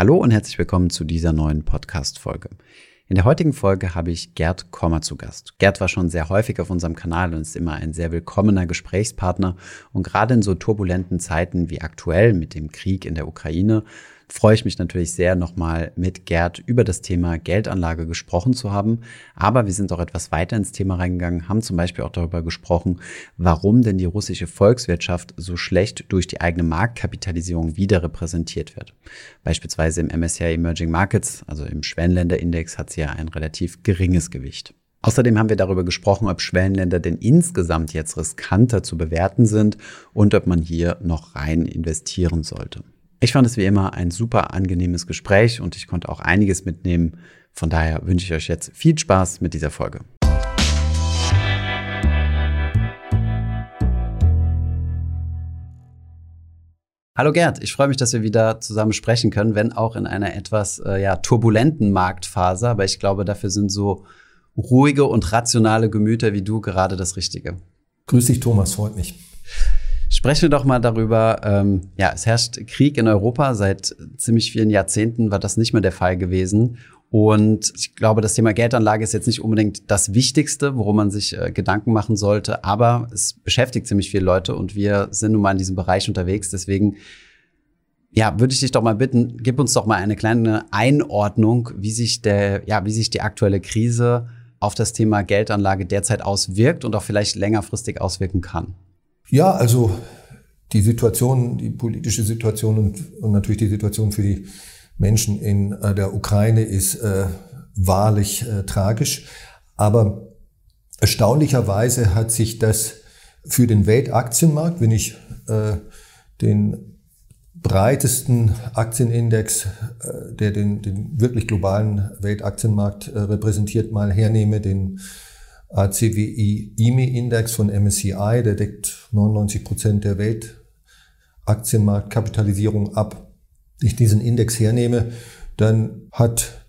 Hallo und herzlich willkommen zu dieser neuen Podcast-Folge. In der heutigen Folge habe ich Gerd Kommer zu Gast. Gerd war schon sehr häufig auf unserem Kanal und ist immer ein sehr willkommener Gesprächspartner. Und gerade in so turbulenten Zeiten wie aktuell mit dem Krieg in der Ukraine freue ich mich natürlich sehr, nochmal mit Gerd über das Thema Geldanlage gesprochen zu haben. Aber wir sind auch etwas weiter ins Thema reingegangen, haben zum Beispiel auch darüber gesprochen, warum denn die russische Volkswirtschaft so schlecht durch die eigene Marktkapitalisierung wieder repräsentiert wird. Beispielsweise im MSCI Emerging Markets, also im Schwellenländerindex, hat sie ja ein relativ geringes Gewicht. Außerdem haben wir darüber gesprochen, ob Schwellenländer denn insgesamt jetzt riskanter zu bewerten sind und ob man hier noch rein investieren sollte. Ich fand es wie immer ein super angenehmes Gespräch und ich konnte auch einiges mitnehmen. Von daher wünsche ich euch jetzt viel Spaß mit dieser Folge. Hallo Gerd, ich freue mich, dass wir wieder zusammen sprechen können, wenn auch in einer etwas äh, ja, turbulenten Marktphase. Aber ich glaube, dafür sind so ruhige und rationale Gemüter wie du gerade das Richtige. Grüß dich, Thomas, freut mich. Sprechen wir doch mal darüber, ähm, ja, es herrscht Krieg in Europa. Seit ziemlich vielen Jahrzehnten war das nicht mehr der Fall gewesen. Und ich glaube, das Thema Geldanlage ist jetzt nicht unbedingt das Wichtigste, worum man sich äh, Gedanken machen sollte, aber es beschäftigt ziemlich viele Leute und wir sind nun mal in diesem Bereich unterwegs. Deswegen, ja, würde ich dich doch mal bitten, gib uns doch mal eine kleine Einordnung, wie sich der, ja, wie sich die aktuelle Krise auf das Thema Geldanlage derzeit auswirkt und auch vielleicht längerfristig auswirken kann. Ja, also die Situation, die politische Situation und, und natürlich die Situation für die Menschen in äh, der Ukraine ist äh, wahrlich äh, tragisch. Aber erstaunlicherweise hat sich das für den Weltaktienmarkt, wenn ich äh, den breitesten Aktienindex, äh, der den, den wirklich globalen Weltaktienmarkt repräsentiert, mal hernehme, den ACWI IMI-Index von MSCI, der deckt 99 Prozent der Weltaktienmarktkapitalisierung ab. Wenn ich diesen Index hernehme, dann hat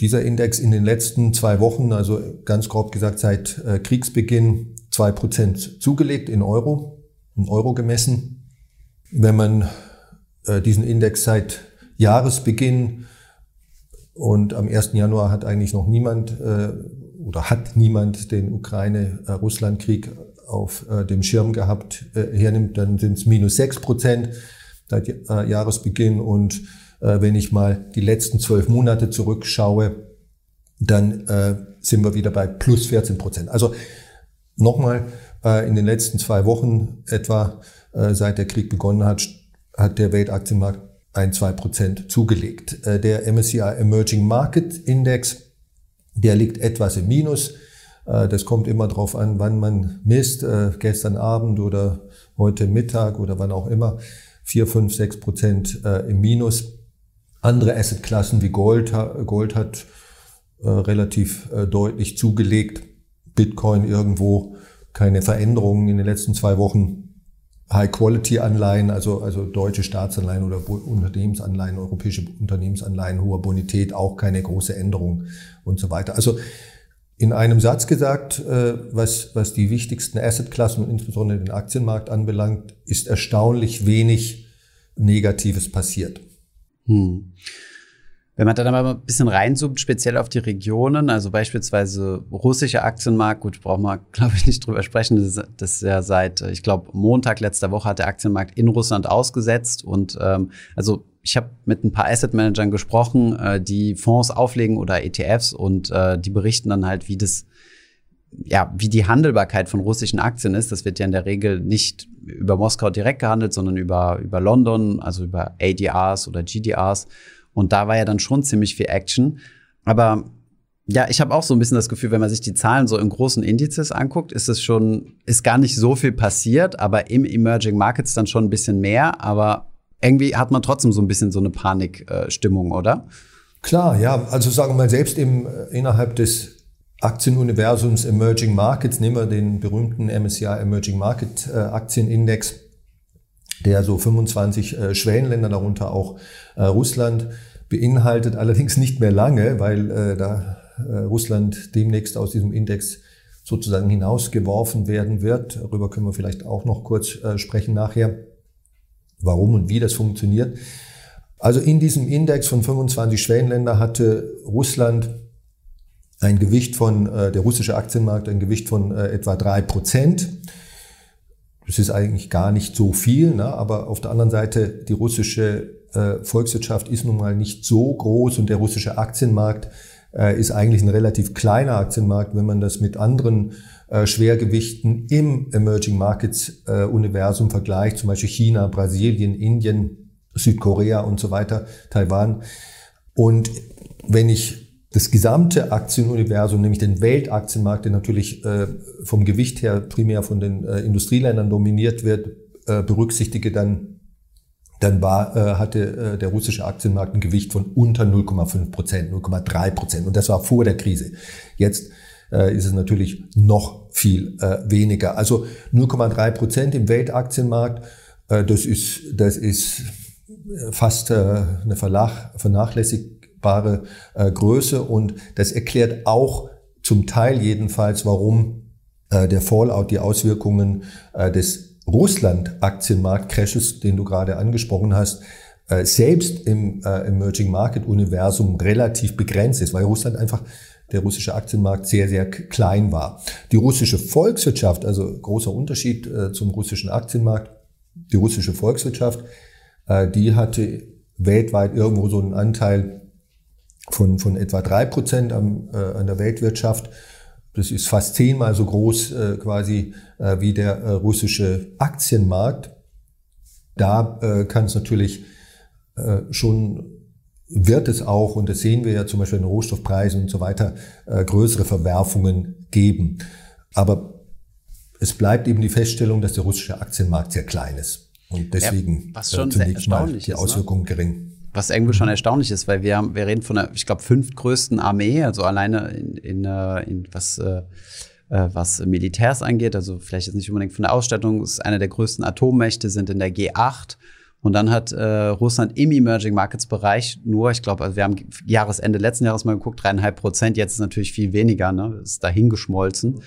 dieser Index in den letzten zwei Wochen, also ganz grob gesagt seit äh, Kriegsbeginn, zwei Prozent zugelegt in Euro, in Euro gemessen. Wenn man äh, diesen Index seit Jahresbeginn und am 1. Januar hat eigentlich noch niemand äh, oder hat niemand den Ukraine-Russland-Krieg auf äh, dem Schirm gehabt, äh, hernimmt, dann sind es minus sechs Prozent seit äh, Jahresbeginn. Und äh, wenn ich mal die letzten zwölf Monate zurückschaue, dann äh, sind wir wieder bei plus 14 Prozent. Also nochmal, äh, in den letzten zwei Wochen etwa, äh, seit der Krieg begonnen hat, hat der Weltaktienmarkt ein, zwei Prozent zugelegt. Äh, der MSCI Emerging Market Index der liegt etwas im Minus. Äh, das kommt immer darauf an, wann man misst, äh, gestern Abend oder heute Mittag oder wann auch immer. Vier, fünf, sechs Prozent äh, im Minus. Andere Assetklassen wie Gold, Gold hat relativ deutlich zugelegt. Bitcoin irgendwo keine Veränderungen in den letzten zwei Wochen. High-Quality-Anleihen, also, also deutsche Staatsanleihen oder Unternehmensanleihen, europäische Unternehmensanleihen hoher Bonität, auch keine große Änderung und so weiter. Also in einem Satz gesagt, äh, was, was die wichtigsten Assetklassen und insbesondere den Aktienmarkt anbelangt, ist erstaunlich wenig Negatives passiert. Hm. Wenn man dann aber ein bisschen reinzoomt, speziell auf die Regionen, also beispielsweise russischer Aktienmarkt, gut, brauchen wir, glaube ich, nicht drüber sprechen. Das ist, das ist ja seit, ich glaube, Montag letzter Woche hat der Aktienmarkt in Russland ausgesetzt. Und ähm, also ich habe mit ein paar Asset Managern gesprochen, äh, die Fonds auflegen oder ETFs und äh, die berichten dann halt, wie das ja, wie die Handelbarkeit von russischen Aktien ist. Das wird ja in der Regel nicht über Moskau direkt gehandelt, sondern über, über London, also über ADRs oder GDRs. Und da war ja dann schon ziemlich viel Action. Aber ja, ich habe auch so ein bisschen das Gefühl, wenn man sich die Zahlen so in großen Indizes anguckt, ist es schon, ist gar nicht so viel passiert, aber im Emerging Markets dann schon ein bisschen mehr. Aber irgendwie hat man trotzdem so ein bisschen so eine Panikstimmung, oder? Klar, ja. Also sagen wir mal, selbst im, äh, innerhalb des Aktienuniversums Emerging Markets, nehmen wir den berühmten MSCI Emerging Market äh, Aktienindex, der so 25 äh, Schwellenländer, darunter auch äh, Russland, beinhaltet, allerdings nicht mehr lange, weil äh, da äh, Russland demnächst aus diesem Index sozusagen hinausgeworfen werden wird. Darüber können wir vielleicht auch noch kurz äh, sprechen nachher, warum und wie das funktioniert. Also in diesem Index von 25 Schwellenländer hatte Russland ein Gewicht von, äh, der russische Aktienmarkt ein Gewicht von äh, etwa drei Prozent. Das ist eigentlich gar nicht so viel, ne? aber auf der anderen Seite, die russische äh, Volkswirtschaft ist nun mal nicht so groß und der russische Aktienmarkt äh, ist eigentlich ein relativ kleiner Aktienmarkt, wenn man das mit anderen äh, Schwergewichten im Emerging Markets äh, Universum vergleicht, zum Beispiel China, Brasilien, Indien, Südkorea und so weiter, Taiwan. Und wenn ich das gesamte Aktienuniversum, nämlich den Weltaktienmarkt, der natürlich äh, vom Gewicht her primär von den äh, Industrieländern dominiert wird, äh, berücksichtige, dann, dann war, hatte der russische Aktienmarkt ein Gewicht von unter 0,5 Prozent, 0,3 Prozent. Und das war vor der Krise. Jetzt ist es natürlich noch viel weniger. Also 0,3 Prozent im Weltaktienmarkt, das ist, das ist fast eine vernachlässigbare äh, Größe und das erklärt auch zum Teil jedenfalls, warum äh, der Fallout, die Auswirkungen äh, des Russland-Aktienmarkt-Crashes, den du gerade angesprochen hast, äh, selbst im äh, Emerging Market Universum relativ begrenzt ist, weil Russland einfach der russische Aktienmarkt sehr, sehr klein war. Die russische Volkswirtschaft, also großer Unterschied äh, zum russischen Aktienmarkt, die russische Volkswirtschaft, die hatte weltweit irgendwo so einen Anteil von, von etwa drei Prozent am, äh, an der Weltwirtschaft. Das ist fast zehnmal so groß äh, quasi äh, wie der äh, russische Aktienmarkt. Da äh, kann es natürlich äh, schon wird es auch, und das sehen wir ja zum Beispiel in Rohstoffpreisen und so weiter, äh, größere Verwerfungen geben. Aber es bleibt eben die Feststellung, dass der russische Aktienmarkt sehr klein ist. Und deswegen ja, was schon äh, zunächst mal die ne? Auswirkungen ne? gering. Was irgendwie schon erstaunlich ist, weil wir haben, wir reden von der, ich glaube, fünftgrößten Armee, also alleine in, in, äh, in was äh, äh, was Militärs angeht, also vielleicht jetzt nicht unbedingt von der Ausstattung, ist eine der größten Atommächte, sind in der G8 und dann hat äh, Russland im Emerging Markets Bereich nur, ich glaube, also wir haben Jahresende letzten Jahres mal geguckt, dreieinhalb Prozent. Jetzt ist natürlich viel weniger, ne? Ist dahin geschmolzen.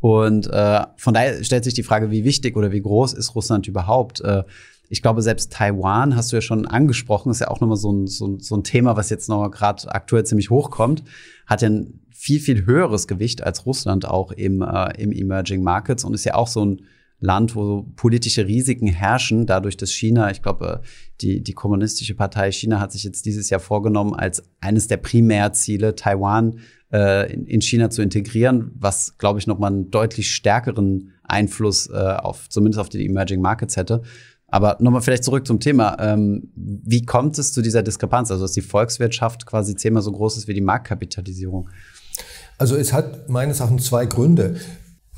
Und äh, von daher stellt sich die Frage, wie wichtig oder wie groß ist Russland überhaupt? Äh, ich glaube, selbst Taiwan hast du ja schon angesprochen, ist ja auch nochmal so ein, so, so ein Thema, was jetzt noch gerade aktuell ziemlich hochkommt, hat ja ein viel, viel höheres Gewicht als Russland auch im, äh, im Emerging Markets und ist ja auch so ein Land, wo politische Risiken herrschen, dadurch, dass China, ich glaube, die, die kommunistische Partei China hat sich jetzt dieses Jahr vorgenommen, als eines der Primärziele Taiwan äh, in, in China zu integrieren, was, glaube ich, nochmal einen deutlich stärkeren Einfluss äh, auf, zumindest auf die Emerging Markets hätte. Aber nochmal vielleicht zurück zum Thema. Ähm, wie kommt es zu dieser Diskrepanz? Also, dass die Volkswirtschaft quasi zehnmal so groß ist wie die Marktkapitalisierung? Also es hat meines Erachtens zwei Gründe.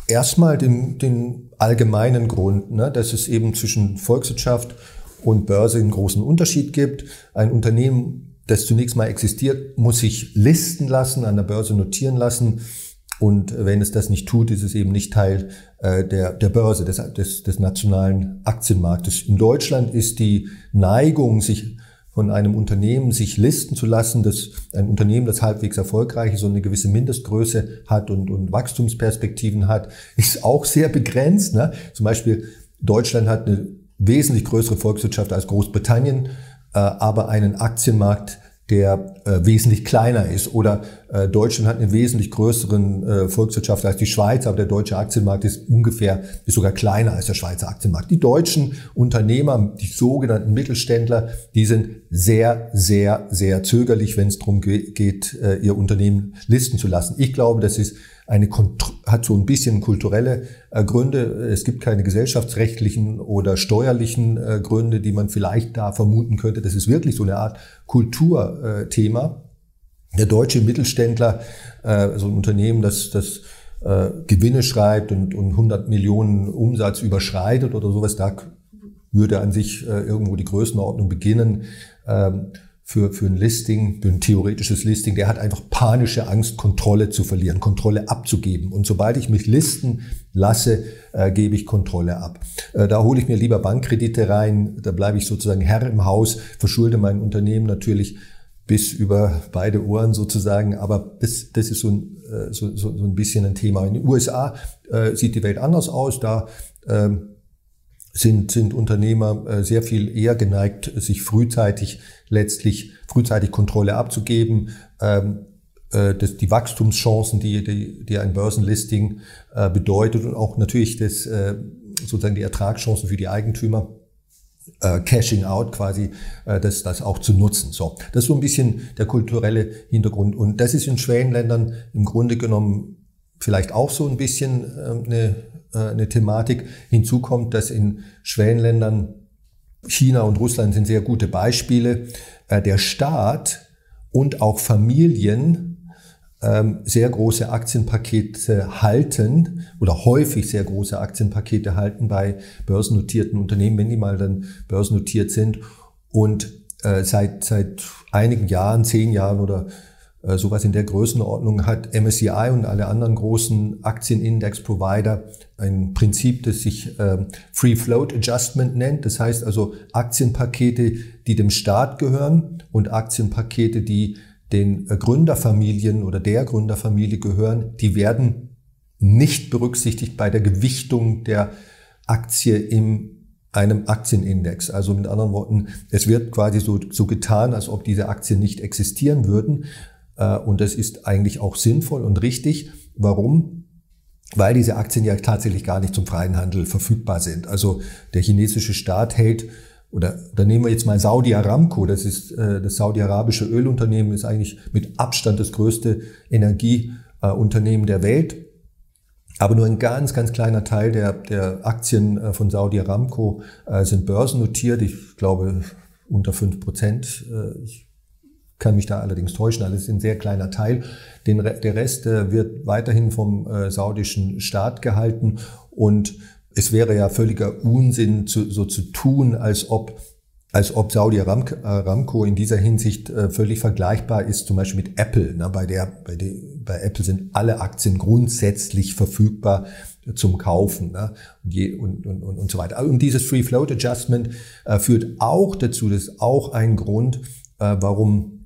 Erstmal den, den allgemeinen Grund, ne, dass es eben zwischen Volkswirtschaft und Börse einen großen Unterschied gibt. Ein Unternehmen, das zunächst mal existiert, muss sich listen lassen, an der Börse notieren lassen. Und wenn es das nicht tut, ist es eben nicht Teil äh, der, der Börse, des, des, des nationalen Aktienmarktes. In Deutschland ist die Neigung, sich von einem Unternehmen sich listen zu lassen, dass ein Unternehmen, das halbwegs erfolgreich ist und eine gewisse Mindestgröße hat und, und Wachstumsperspektiven hat, ist auch sehr begrenzt. Ne? Zum Beispiel Deutschland hat eine wesentlich größere Volkswirtschaft als Großbritannien, äh, aber einen Aktienmarkt, der äh, wesentlich kleiner ist. Oder äh, Deutschland hat einen wesentlich größeren äh, Volkswirtschaft als die Schweiz, aber der deutsche Aktienmarkt ist ungefähr, ist sogar kleiner als der Schweizer Aktienmarkt. Die deutschen Unternehmer, die sogenannten Mittelständler, die sind sehr, sehr, sehr zögerlich, wenn es darum geht, äh, ihr Unternehmen listen zu lassen. Ich glaube, das ist eine hat so ein bisschen kulturelle äh, Gründe. Es gibt keine gesellschaftsrechtlichen oder steuerlichen äh, Gründe, die man vielleicht da vermuten könnte. Das ist wirklich so eine Art Kulturthema. Der deutsche Mittelständler, äh, so ein Unternehmen, das, das äh, Gewinne schreibt und, und 100 Millionen Umsatz überschreitet oder sowas, da würde an sich äh, irgendwo die Größenordnung beginnen. Für, für ein Listing, für ein theoretisches Listing, der hat einfach panische Angst, Kontrolle zu verlieren, Kontrolle abzugeben. Und sobald ich mich listen lasse, äh, gebe ich Kontrolle ab. Äh, da hole ich mir lieber Bankkredite rein, da bleibe ich sozusagen Herr im Haus, verschulde mein Unternehmen natürlich bis über beide Ohren sozusagen, aber das, das ist so ein, äh, so, so, so ein bisschen ein Thema. In den USA äh, sieht die Welt anders aus, da ähm, sind, sind Unternehmer äh, sehr viel eher geneigt, sich frühzeitig letztlich frühzeitig Kontrolle abzugeben. Ähm, äh, das, die Wachstumschancen, die, die, die ein Börsenlisting äh, bedeutet und auch natürlich das, äh, sozusagen die Ertragschancen für die Eigentümer äh, Cashing out quasi, äh, das, das auch zu nutzen. So, das ist so ein bisschen der kulturelle Hintergrund. Und das ist in Schwellenländern im Grunde genommen vielleicht auch so ein bisschen äh, eine, äh, eine Thematik. Hinzu kommt, dass in Schwellenländern China und Russland sind sehr gute Beispiele. Äh, der Staat und auch Familien ähm, sehr große Aktienpakete halten oder häufig sehr große Aktienpakete halten bei börsennotierten Unternehmen, wenn die mal dann börsennotiert sind. Und äh, seit, seit einigen Jahren, zehn Jahren oder sowas in der Größenordnung hat MSCI und alle anderen großen Aktienindex-Provider ein Prinzip, das sich äh, Free Float Adjustment nennt. Das heißt also Aktienpakete, die dem Staat gehören und Aktienpakete, die den äh, Gründerfamilien oder der Gründerfamilie gehören, die werden nicht berücksichtigt bei der Gewichtung der Aktie in einem Aktienindex. Also mit anderen Worten, es wird quasi so, so getan, als ob diese Aktien nicht existieren würden. Äh, und das ist eigentlich auch sinnvoll und richtig. Warum? Weil diese Aktien ja tatsächlich gar nicht zum freien Handel verfügbar sind. Also der chinesische Staat hält oder, oder nehmen wir jetzt mal Saudi Aramco, das ist äh, das saudi-arabische Ölunternehmen, ist eigentlich mit Abstand das größte Energieunternehmen der Welt. Aber nur ein ganz, ganz kleiner Teil der, der Aktien äh, von Saudi Aramco äh, sind börsennotiert. Ich glaube unter fünf Prozent. Ich kann mich da allerdings täuschen. Alles ist ein sehr kleiner Teil. Den, der Rest äh, wird weiterhin vom äh, saudischen Staat gehalten und es wäre ja völliger Unsinn, zu, so zu tun, als ob als ob Saudi Aramco in dieser Hinsicht äh, völlig vergleichbar ist, zum Beispiel mit Apple. Ne? Bei, der, bei, der, bei Apple sind alle Aktien grundsätzlich verfügbar zum Kaufen ne? und, und, und, und, so weiter. Und dieses Free Float Adjustment äh, führt auch dazu, das ist auch ein Grund, äh, warum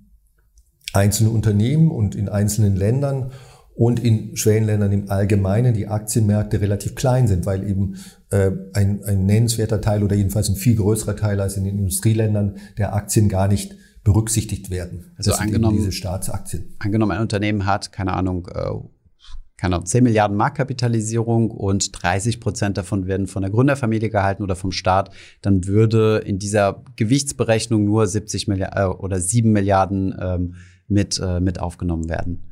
einzelne Unternehmen und in einzelnen Ländern und in Schwellenländern im Allgemeinen die Aktienmärkte relativ klein sind, weil eben äh, ein, ein nennenswerter Teil oder jedenfalls ein viel größerer Teil als in den Industrieländern der Aktien gar nicht berücksichtigt werden. Also das angenommen, diese Staatsaktien. Angenommen, ein Unternehmen hat, keine Ahnung, äh, keine Ahnung, 10 Milliarden Marktkapitalisierung und 30 Prozent davon werden von der Gründerfamilie gehalten oder vom Staat, dann würde in dieser Gewichtsberechnung nur 70 Milliarden äh, oder 7 Milliarden ähm, mit, äh, mit aufgenommen werden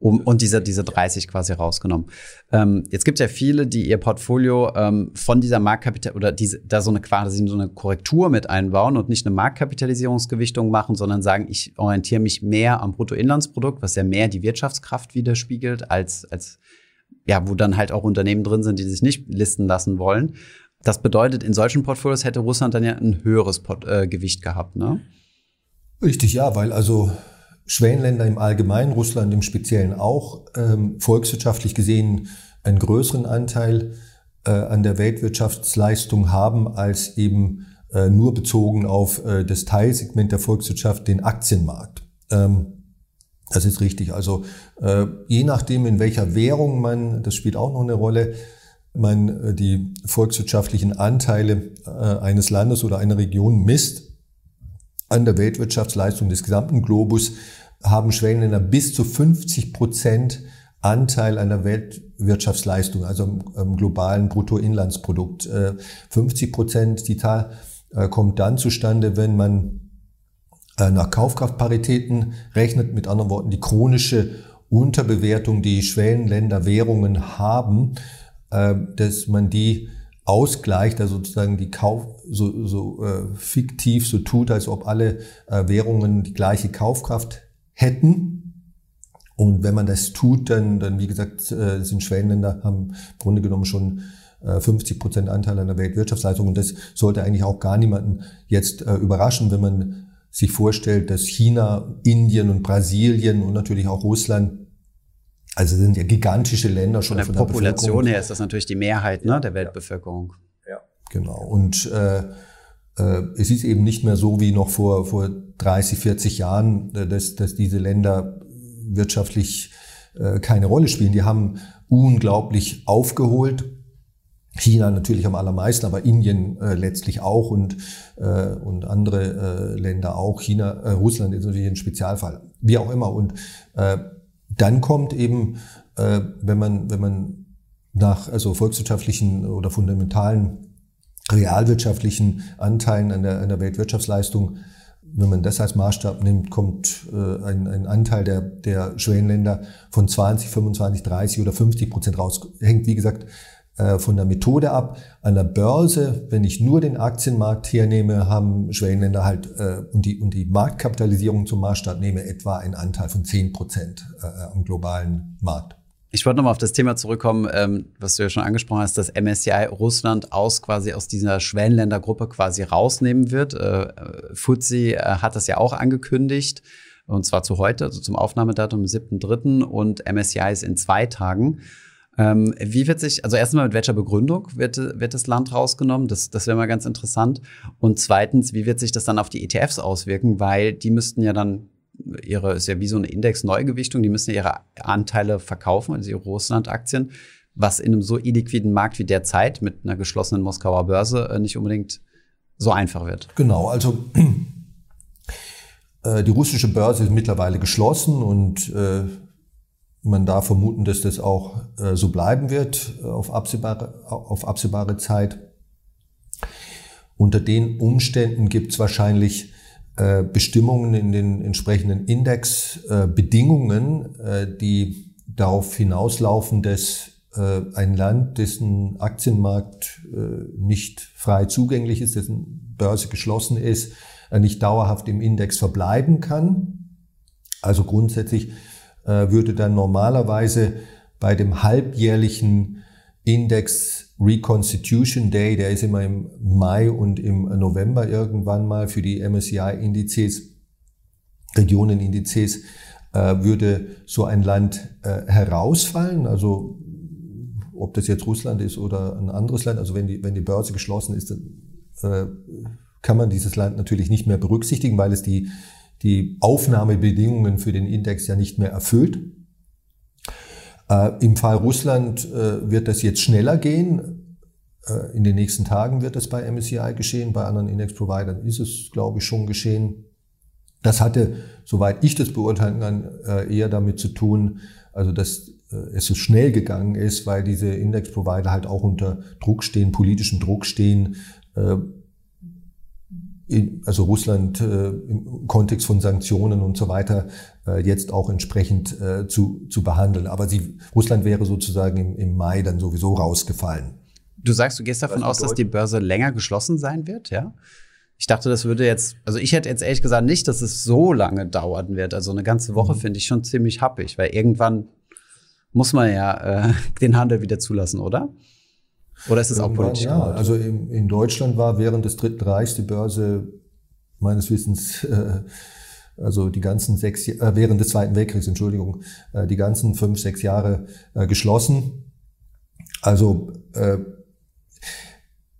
um, und diese, diese 30 quasi rausgenommen. Ähm, jetzt gibt es ja viele, die ihr Portfolio ähm, von dieser Marktkapital oder diese, da so eine quasi so eine Korrektur mit einbauen und nicht eine Marktkapitalisierungsgewichtung machen, sondern sagen, ich orientiere mich mehr am Bruttoinlandsprodukt, was ja mehr die Wirtschaftskraft widerspiegelt, als, als ja, wo dann halt auch Unternehmen drin sind, die sich nicht listen lassen wollen. Das bedeutet, in solchen Portfolios hätte Russland dann ja ein höheres Port äh, Gewicht gehabt, ne? Richtig, ja, weil also Schwellenländer im Allgemeinen, Russland im Speziellen auch, ähm, volkswirtschaftlich gesehen einen größeren Anteil äh, an der Weltwirtschaftsleistung haben als eben äh, nur bezogen auf äh, das Teilsegment der Volkswirtschaft, den Aktienmarkt. Ähm, das ist richtig. Also äh, je nachdem, in welcher Währung man, das spielt auch noch eine Rolle, man äh, die volkswirtschaftlichen Anteile äh, eines Landes oder einer Region misst an der Weltwirtschaftsleistung des gesamten Globus, haben Schwellenländer bis zu 50 Prozent Anteil einer Weltwirtschaftsleistung, also im, globalen Bruttoinlandsprodukt. 50 äh, Prozent, die Zahl äh, kommt dann zustande, wenn man äh, nach Kaufkraftparitäten rechnet, mit anderen Worten die chronische Unterbewertung, die Schwellenländer Währungen haben, dass man die ausgleicht, also sozusagen die Kauf, so, so fiktiv so tut, als ob alle äh, Währungen die gleiche Kaufkraft hätten. Und wenn man das tut, dann, dann wie gesagt, äh, sind Schwellenländer, haben im Grunde genommen schon 50 äh, Prozent Anteil an der Weltwirtschaftsleistung. Und das sollte eigentlich auch gar niemanden jetzt äh, überraschen, wenn man sich vorstellt, dass China, Indien und Brasilien und natürlich auch Russland also sind ja gigantische Länder schon von der, von der Population her ist das natürlich die Mehrheit ne, der Weltbevölkerung. Ja, genau. Und äh, es ist eben nicht mehr so wie noch vor, vor 30, 40 Jahren, äh, dass, dass diese Länder wirtschaftlich äh, keine Rolle spielen. Die haben unglaublich aufgeholt, China natürlich am allermeisten, aber Indien äh, letztlich auch und, äh, und andere äh, Länder auch. China, äh, Russland ist natürlich ein Spezialfall. Wie auch immer. Und äh, dann kommt eben, äh, wenn man, wenn man nach also volkswirtschaftlichen oder fundamentalen realwirtschaftlichen Anteilen an der, an der Weltwirtschaftsleistung wenn man das als Maßstab nimmt, kommt äh, ein, ein Anteil der, der Schwellenländer von 20, 25, 30 oder 50 Prozent raus. Hängt, wie gesagt, äh, von der Methode ab. An der Börse, wenn ich nur den Aktienmarkt hernehme, haben Schwellenländer halt äh, und, die, und die Marktkapitalisierung zum Maßstab nehme, etwa einen Anteil von 10 Prozent äh, am globalen Markt. Ich wollte nochmal auf das Thema zurückkommen, ähm, was du ja schon angesprochen hast, dass MSCI Russland aus quasi aus dieser Schwellenländergruppe quasi rausnehmen wird. Äh, FTSE äh, hat das ja auch angekündigt, und zwar zu heute, also zum Aufnahmedatum, 7.3. und MSCI ist in zwei Tagen. Ähm, wie wird sich, also erstmal mit welcher Begründung wird, wird das Land rausgenommen? Das, das wäre mal ganz interessant. Und zweitens, wie wird sich das dann auf die ETFs auswirken? Weil die müssten ja dann ihre, ist ja wie so eine Index-Neugewichtung, die müssen ihre Anteile verkaufen, also ihre Russland-Aktien, was in einem so illiquiden Markt wie derzeit mit einer geschlossenen Moskauer Börse äh, nicht unbedingt so einfach wird. Genau, also äh, die russische Börse ist mittlerweile geschlossen und äh, man darf vermuten, dass das auch so bleiben wird auf absehbare, auf absehbare Zeit. Unter den Umständen gibt es wahrscheinlich äh, Bestimmungen in den entsprechenden Indexbedingungen, äh, die darauf hinauslaufen, dass äh, ein Land, dessen Aktienmarkt nicht frei zugänglich ist, dessen Börse geschlossen ist, nicht dauerhaft im Index verbleiben kann. Also grundsätzlich würde dann normalerweise bei dem halbjährlichen Index Reconstitution Day, der ist immer im Mai und im November irgendwann mal für die MSCI-Indizes, Regionenindizes, äh, würde so ein Land äh, herausfallen. Also ob das jetzt Russland ist oder ein anderes Land, also wenn die, wenn die Börse geschlossen ist, dann äh, kann man dieses Land natürlich nicht mehr berücksichtigen, weil es die, die Aufnahmebedingungen für den Index ja nicht mehr erfüllt. Äh, Im Fall Russland äh, wird das jetzt schneller gehen. Äh, in den nächsten Tagen wird das bei MSCI geschehen. Bei anderen Index-Providern ist es, glaube ich, schon geschehen. Das hatte, soweit ich das beurteilen kann, äh, eher damit zu tun, also dass äh, es so schnell gegangen ist, weil diese Index-Provider halt auch unter Druck stehen, politischem Druck stehen, also Russland im Kontext von Sanktionen und so weiter jetzt auch entsprechend zu, zu behandeln. Aber sie, Russland wäre sozusagen im, im Mai dann sowieso rausgefallen. Du sagst, du gehst davon aus, dass die Börse länger geschlossen sein wird, ja? Ich dachte, das würde jetzt, also ich hätte jetzt ehrlich gesagt nicht, dass es so lange dauern wird. Also eine ganze Woche mhm. finde ich schon ziemlich happig, weil irgendwann muss man ja äh, den Handel wieder zulassen, oder? Oder ist es auch politisch? Ja, also in, in, Deutschland war während des Dritten Reichs die Börse meines Wissens, äh, also die ganzen sechs, äh, während des Zweiten Weltkriegs, Entschuldigung, äh, die ganzen fünf, sechs Jahre äh, geschlossen. Also äh,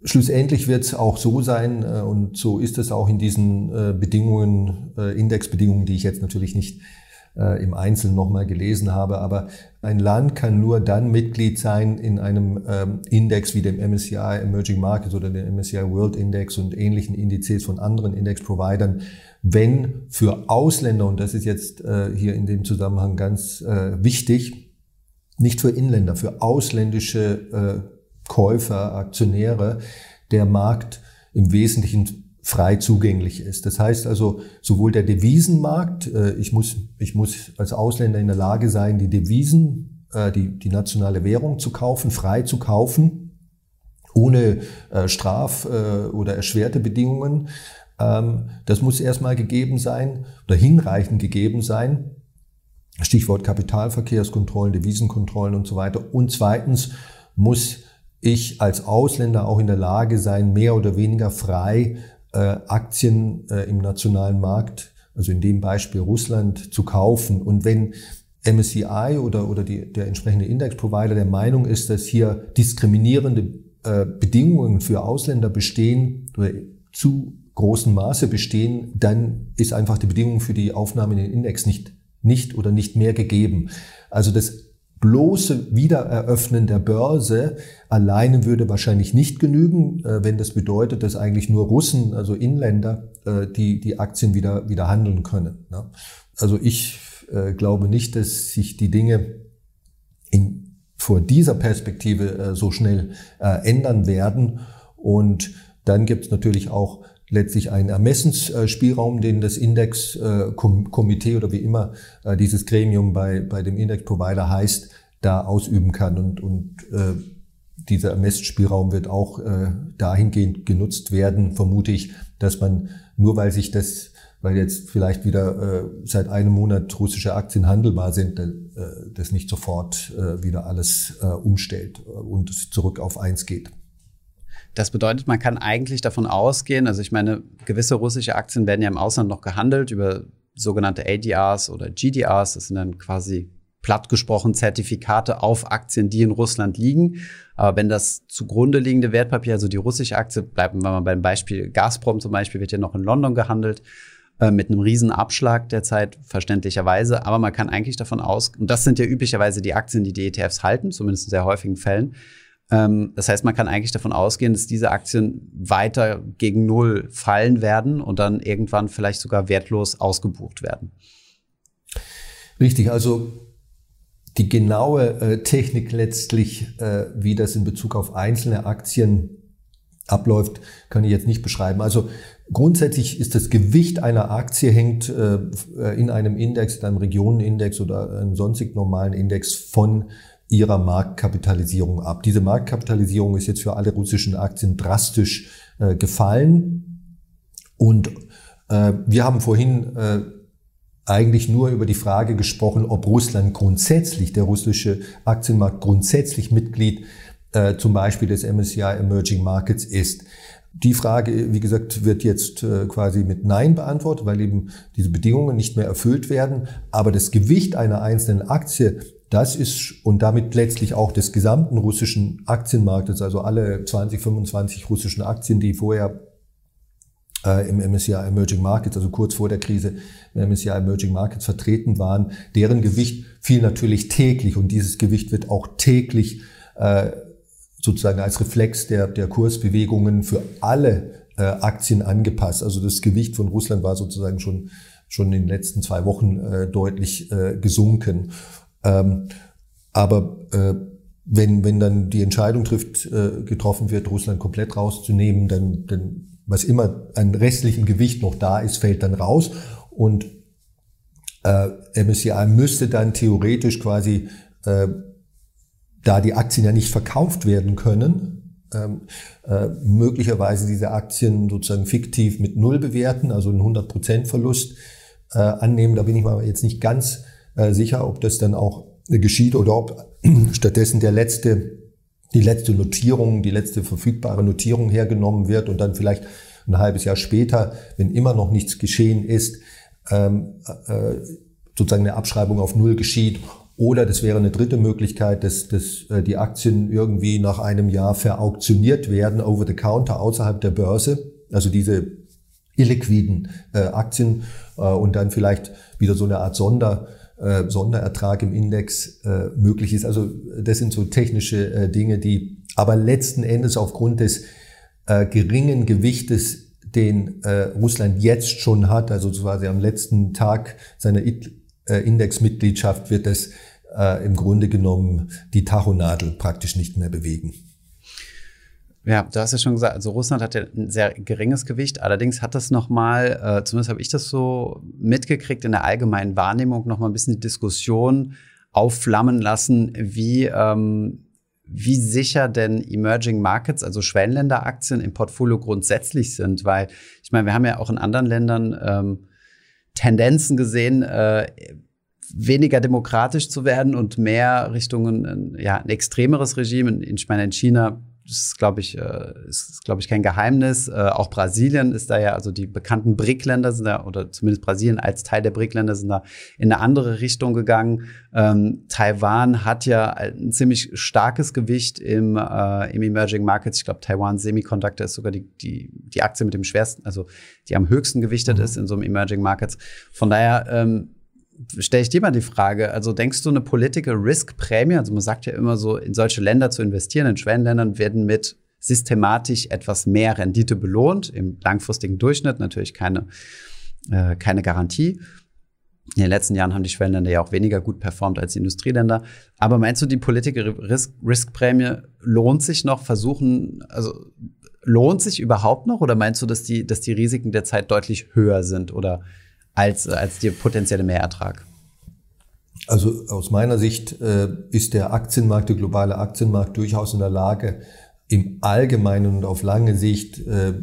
Schlussendlich wird es auch so sein, äh, und so ist es auch in diesen äh, Bedingungen, äh, Indexbedingungen, die ich jetzt natürlich nicht äh, im Einzelnen nochmal gelesen habe. Aber ein Land kann nur dann Mitglied sein in einem ähm, Index wie dem MSCI Emerging Markets oder dem MSCI World Index und ähnlichen Indizes von anderen Index-Providern, wenn für Ausländer, und das ist jetzt äh, hier in dem Zusammenhang ganz äh, wichtig, nicht für Inländer, für ausländische äh, Käufer, Aktionäre, der Markt im Wesentlichen frei zugänglich ist. Das heißt also, sowohl der Devisenmarkt, äh, ich muss, ich muss als Ausländer in der Lage sein, die Devisen, äh, die, die nationale Währung zu kaufen, frei zu kaufen, ohne äh, Straf- oder erschwerte Bedingungen. Ähm, das muss erstmal gegeben sein oder hinreichend gegeben sein. Stichwort Kapitalverkehrskontrollen, Devisenkontrollen und so weiter. Und zweitens muss ich als Ausländer auch in der Lage sein, mehr oder weniger frei äh, Aktien äh, im nationalen Markt, also in dem Beispiel Russland, zu kaufen. Und wenn MSCI oder, oder die, der entsprechende Index-Provider der Meinung ist, dass hier diskriminierende äh, Bedingungen für Ausländer bestehen oder zu großem Maße bestehen, dann ist einfach die Bedingung für die Aufnahme in den Index nicht, nicht oder nicht mehr gegeben. Also das bloße Wiedereröffnen der Börse alleine würde wahrscheinlich nicht genügen, äh, wenn das bedeutet, dass eigentlich nur Russen, also Inländer, äh, die, die Aktien wieder, wieder handeln können. Ne? Also ich äh, glaube nicht, dass sich die Dinge in, vor dieser Perspektive so schnell ändern werden. Und dann gibt es natürlich auch letztlich einen Ermessensspielraum, den das Indexkomitee oder wie immer äh, dieses Gremium bei, bei dem Indexprovider heißt, da ausüben kann. Und, und äh, dieser Ermessensspielraum wird auch äh, dahingehend genutzt werden, vermute ich, dass man nur weil sich das, weil jetzt vielleicht wieder äh, seit einem Monat russische Aktien handelbar sind, äh, das nicht sofort äh, wieder alles äh, umstellt und zurück auf eins geht. Das bedeutet, man kann eigentlich davon ausgehen, also ich meine, gewisse russische Aktien werden ja im Ausland noch gehandelt über sogenannte ADRs oder GDRs. Das sind dann quasi platt gesprochen Zertifikate auf Aktien, die in Russland liegen. Aber wenn das zugrunde liegende Wertpapier, also die russische Aktie, bleiben wir mal beim Beispiel Gazprom zum Beispiel, wird ja noch in London gehandelt äh, mit einem riesen Abschlag derzeit, verständlicherweise. Aber man kann eigentlich davon aus, und das sind ja üblicherweise die Aktien, die die ETFs halten, zumindest in sehr häufigen Fällen, das heißt, man kann eigentlich davon ausgehen, dass diese Aktien weiter gegen Null fallen werden und dann irgendwann vielleicht sogar wertlos ausgebucht werden. Richtig, also die genaue äh, Technik letztlich, äh, wie das in Bezug auf einzelne Aktien abläuft, kann ich jetzt nicht beschreiben. Also grundsätzlich ist das Gewicht einer Aktie hängt äh, in einem Index, in einem Regionenindex oder einem sonstig normalen Index von ihrer Marktkapitalisierung ab. Diese Marktkapitalisierung ist jetzt für alle russischen Aktien drastisch äh, gefallen. Und äh, wir haben vorhin äh, eigentlich nur über die Frage gesprochen, ob Russland grundsätzlich, der russische Aktienmarkt grundsätzlich Mitglied äh, zum Beispiel des MSCI Emerging Markets ist. Die Frage, wie gesagt, wird jetzt äh, quasi mit Nein beantwortet, weil eben diese Bedingungen nicht mehr erfüllt werden. Aber das Gewicht einer einzelnen Aktie das ist und damit letztlich auch des gesamten russischen Aktienmarktes, also alle 20, 25 russischen Aktien, die vorher äh, im MSCI Emerging Markets, also kurz vor der Krise im MSCI Emerging Markets vertreten waren, deren Gewicht fiel natürlich täglich und dieses Gewicht wird auch täglich äh, sozusagen als Reflex der, der Kursbewegungen für alle äh, Aktien angepasst. Also das Gewicht von Russland war sozusagen schon schon in den letzten zwei Wochen äh, deutlich äh, gesunken. Ähm, aber äh, wenn, wenn dann die Entscheidung trifft, äh, getroffen wird, Russland komplett rauszunehmen, dann, dann was immer an restlichem Gewicht noch da ist, fällt dann raus. Und äh, MSCI müsste dann theoretisch quasi, äh, da die Aktien ja nicht verkauft werden können, ähm, äh, möglicherweise diese Aktien sozusagen fiktiv mit Null bewerten, also einen 100% Verlust äh, annehmen. Da bin ich mal jetzt nicht ganz sicher, ob das dann auch geschieht oder ob stattdessen der letzte, die letzte Notierung, die letzte verfügbare Notierung hergenommen wird und dann vielleicht ein halbes Jahr später, wenn immer noch nichts geschehen ist, ähm, äh, sozusagen eine Abschreibung auf Null geschieht. Oder das wäre eine dritte Möglichkeit, dass, dass äh, die Aktien irgendwie nach einem Jahr verauktioniert werden, over the counter, außerhalb der Börse. Also diese illiquiden äh, Aktien äh, und dann vielleicht wieder so eine Art Sonder, äh, Sonderertrag im Index äh, möglich ist. Also das sind so technische äh, Dinge, die aber letzten Endes aufgrund des äh, geringen Gewichtes, den äh, Russland jetzt schon hat, also quasi am letzten Tag seiner äh, Indexmitgliedschaft, wird das äh, im Grunde genommen die Tachonadel praktisch nicht mehr bewegen. Ja, du hast ja schon gesagt, also Russland hat ja ein sehr geringes Gewicht. Allerdings hat das nochmal, äh, zumindest habe ich das so mitgekriegt, in der allgemeinen Wahrnehmung nochmal ein bisschen die Diskussion aufflammen lassen, wie, ähm, wie sicher denn Emerging Markets, also Schwellenländeraktien im Portfolio grundsätzlich sind. Weil ich meine, wir haben ja auch in anderen Ländern ähm, Tendenzen gesehen, äh, weniger demokratisch zu werden und mehr Richtung ja, ein extremeres Regime. Ich meine, in China ist, glaube ich, äh, ist, glaube ich, kein Geheimnis. Äh, auch Brasilien ist da ja, also die bekannten BRIC-Länder sind da, oder zumindest Brasilien als Teil der BRIC-Länder sind da in eine andere Richtung gegangen. Ähm, Taiwan hat ja ein ziemlich starkes Gewicht im, äh, im Emerging Markets. Ich glaube, Taiwan Semiconductor ist sogar die, die, die Aktie mit dem schwersten, also die am höchsten gewichtet mhm. ist in so einem Emerging Markets. Von daher, ähm, stelle ich dir mal die Frage, also denkst du eine Political Risk Prämie, also man sagt ja immer so, in solche Länder zu investieren, in Schwellenländern werden mit systematisch etwas mehr Rendite belohnt, im langfristigen Durchschnitt natürlich keine, äh, keine Garantie. In den letzten Jahren haben die Schwellenländer ja auch weniger gut performt als die Industrieländer. Aber meinst du, die Political Risk, Risk Prämie lohnt sich noch versuchen, also lohnt sich überhaupt noch oder meinst du, dass die, dass die Risiken derzeit deutlich höher sind oder als, als der potenzielle Mehrertrag? Also aus meiner Sicht äh, ist der Aktienmarkt, der globale Aktienmarkt durchaus in der Lage, im Allgemeinen und auf lange Sicht äh,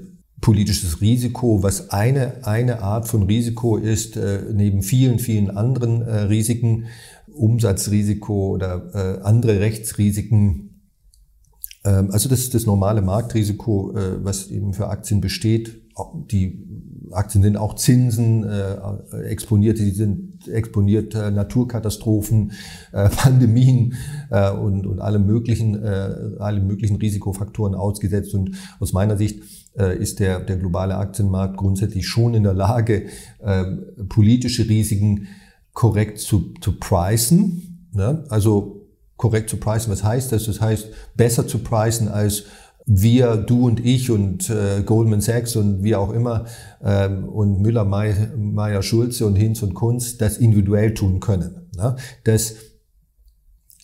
politisches Risiko, was eine, eine Art von Risiko ist, äh, neben vielen, vielen anderen äh, Risiken, Umsatzrisiko oder äh, andere Rechtsrisiken. Ähm, also das ist das normale Marktrisiko, äh, was eben für Aktien besteht. Die Aktien sind auch Zinsen, äh, exponiert, sie sind exponiert äh, Naturkatastrophen, äh, Pandemien äh, und, und alle möglichen, äh, alle möglichen Risikofaktoren ausgesetzt. Und aus meiner Sicht äh, ist der, der globale Aktienmarkt grundsätzlich schon in der Lage, äh, politische Risiken korrekt zu, zu pricen. Ne? Also korrekt zu pricen, was heißt das? Das heißt, besser zu pricen als wir, du und ich und äh, Goldman Sachs und wie auch immer ähm, und Müller, Meyer, Schulze und Hinz und Kunz das individuell tun können. Ne? Dass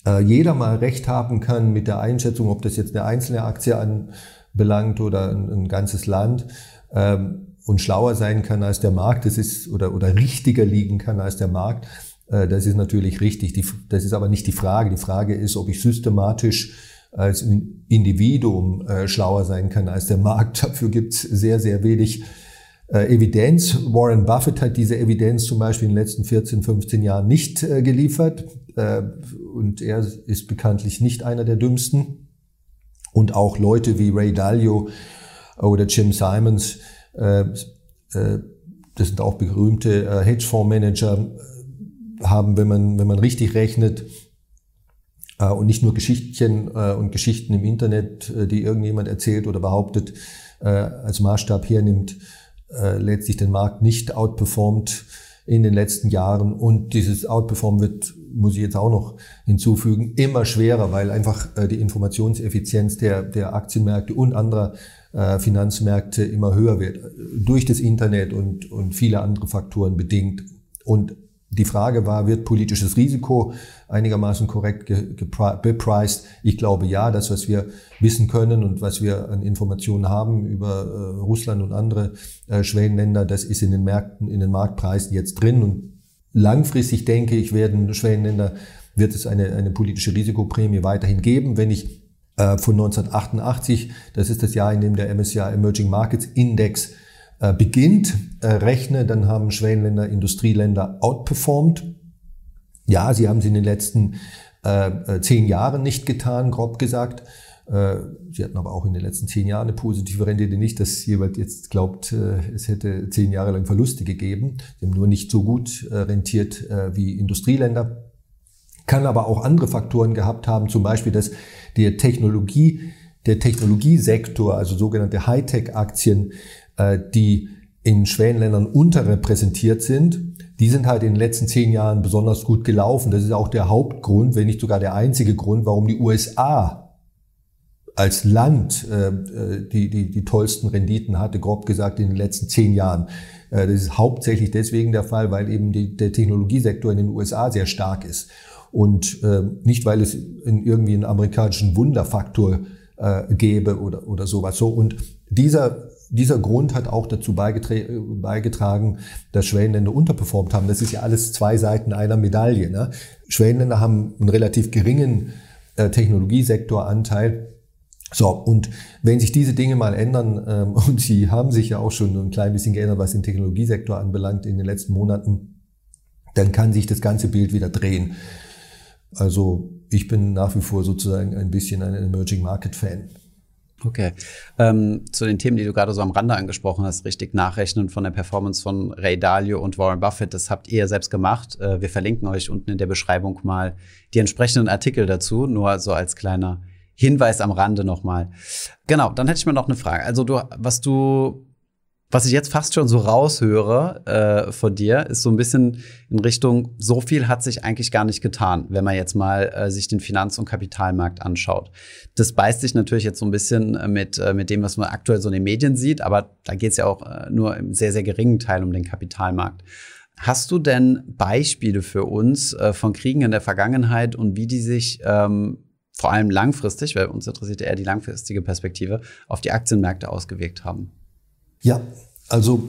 äh, jeder mal recht haben kann mit der Einschätzung, ob das jetzt eine einzelne Aktie anbelangt oder ein, ein ganzes Land ähm, und schlauer sein kann als der Markt, das ist oder, oder richtiger liegen kann als der Markt. Äh, das ist natürlich richtig. Die, das ist aber nicht die Frage. Die Frage ist, ob ich systematisch als Individuum äh, schlauer sein kann als der Markt. Dafür gibt es sehr, sehr wenig äh, Evidenz. Warren Buffett hat diese Evidenz zum Beispiel in den letzten 14, 15 Jahren nicht äh, geliefert. Und er ist bekanntlich nicht einer der dümmsten. Und auch Leute wie Ray Dalio oder Jim Simons, das sind auch berühmte Hedgefondsmanager, haben, wenn man, wenn man richtig rechnet, und nicht nur Geschichtchen äh, und Geschichten im Internet, äh, die irgendjemand erzählt oder behauptet, als Maßstab hernimmt, letztlich den Markt nicht outperformt in den letzten Jahren. Und dieses Outperform wird, muss ich jetzt auch noch hinzufügen, immer schwerer, weil einfach die Informationseffizienz der, der Aktienmärkte und anderer Finanzmärkte immer höher wird. Durch das Internet und, und viele andere Faktoren bedingt. Und die Frage war, wird politisches Risiko einigermaßen korrekt bepreist? Ich glaube ja, das, was wir wissen können und was wir an Informationen haben über äh, Russland und andere äh, Schwellenländer, das ist in den Märkten, in den Marktpreisen jetzt drin. Und langfristig denke ich, werden Schwellenländer, wird es eine, eine politische Risikoprämie weiterhin geben. Wenn ich äh, von 1988, das ist das Jahr, in dem der MSCI Emerging Markets Index beginnt, äh, rechne, dann haben Schwellenländer, Industrieländer outperformed. Ja, sie haben es in den letzten äh, zehn Jahren nicht getan, grob gesagt. Sie hatten aber auch in den letzten zehn Jahren eine positive Rendite. Nicht, dass jemand jetzt glaubt, es hätte zehn Jahre lang Verluste gegeben. Sie haben nur nicht so gut rentiert wie Industrieländer. Kann aber auch andere Faktoren gehabt haben, zum Beispiel, dass der Technologie, der Technologiesektor, also sogenannte Hightech-Aktien, äh, die in Schwellenländern unterrepräsentiert sind, die sind halt in den letzten zehn Jahren besonders gut gelaufen. Das ist auch der Hauptgrund, wenn nicht sogar der einzige Grund, warum die USA als Land äh, äh, die, die, die tollsten Renditen hatte, grob gesagt, in den letzten zehn Jahren. Äh, das ist hauptsächlich deswegen der Fall, weil eben die, der Technologiesektor in den USA sehr stark ist. Und äh, nicht, weil es in irgendwie einen amerikanischen Wunderfaktor äh, gäbe oder, oder sowas. So, und dieser dieser Grund hat auch dazu beigetragen, dass Schwellenländer unterperformt haben. Das ist ja alles zwei Seiten einer Medaille. Ne? Schwellenländer haben einen relativ geringen äh, Technologiesektoranteil. So, und wenn sich diese Dinge mal ändern, ähm, und sie haben sich ja auch schon ein klein bisschen geändert, was den Technologiesektor anbelangt in den letzten Monaten, dann kann sich das ganze Bild wieder drehen. Also ich bin nach wie vor sozusagen ein bisschen ein Emerging Market Fan. Okay. Ähm, zu den Themen, die du gerade so am Rande angesprochen hast, richtig nachrechnen von der Performance von Ray Dalio und Warren Buffett, das habt ihr selbst gemacht. Äh, wir verlinken euch unten in der Beschreibung mal die entsprechenden Artikel dazu, nur so als kleiner Hinweis am Rande nochmal. Genau, dann hätte ich mir noch eine Frage. Also du, was du was ich jetzt fast schon so raushöre äh, von dir, ist so ein bisschen in Richtung, so viel hat sich eigentlich gar nicht getan, wenn man jetzt mal äh, sich den Finanz- und Kapitalmarkt anschaut. Das beißt sich natürlich jetzt so ein bisschen äh, mit, äh, mit dem, was man aktuell so in den Medien sieht, aber da geht es ja auch äh, nur im sehr, sehr geringen Teil um den Kapitalmarkt. Hast du denn Beispiele für uns äh, von Kriegen in der Vergangenheit und wie die sich ähm, vor allem langfristig, weil uns interessiert eher die langfristige Perspektive, auf die Aktienmärkte ausgewirkt haben? Ja, also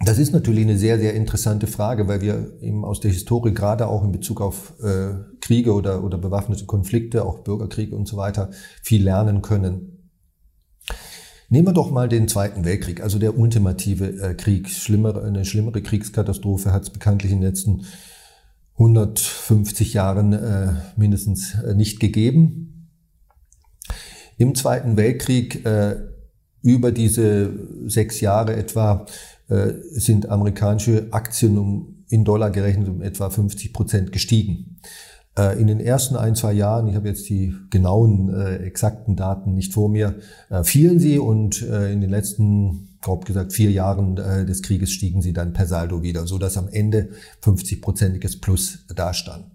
das ist natürlich eine sehr, sehr interessante Frage, weil wir eben aus der Historie gerade auch in Bezug auf äh, Kriege oder, oder bewaffnete Konflikte, auch Bürgerkriege und so weiter, viel lernen können. Nehmen wir doch mal den Zweiten Weltkrieg, also der ultimative äh, Krieg. Schlimmere, eine schlimmere Kriegskatastrophe hat es bekanntlich in den letzten 150 Jahren äh, mindestens äh, nicht gegeben. Im Zweiten Weltkrieg äh, über diese sechs Jahre etwa äh, sind amerikanische Aktien um, in Dollar gerechnet um etwa 50 Prozent gestiegen. Äh, in den ersten ein, zwei Jahren, ich habe jetzt die genauen, äh, exakten Daten nicht vor mir, äh, fielen sie und äh, in den letzten, grob gesagt, vier Jahren äh, des Krieges stiegen sie dann per Saldo wieder, so dass am Ende 50-prozentiges Plus dastand.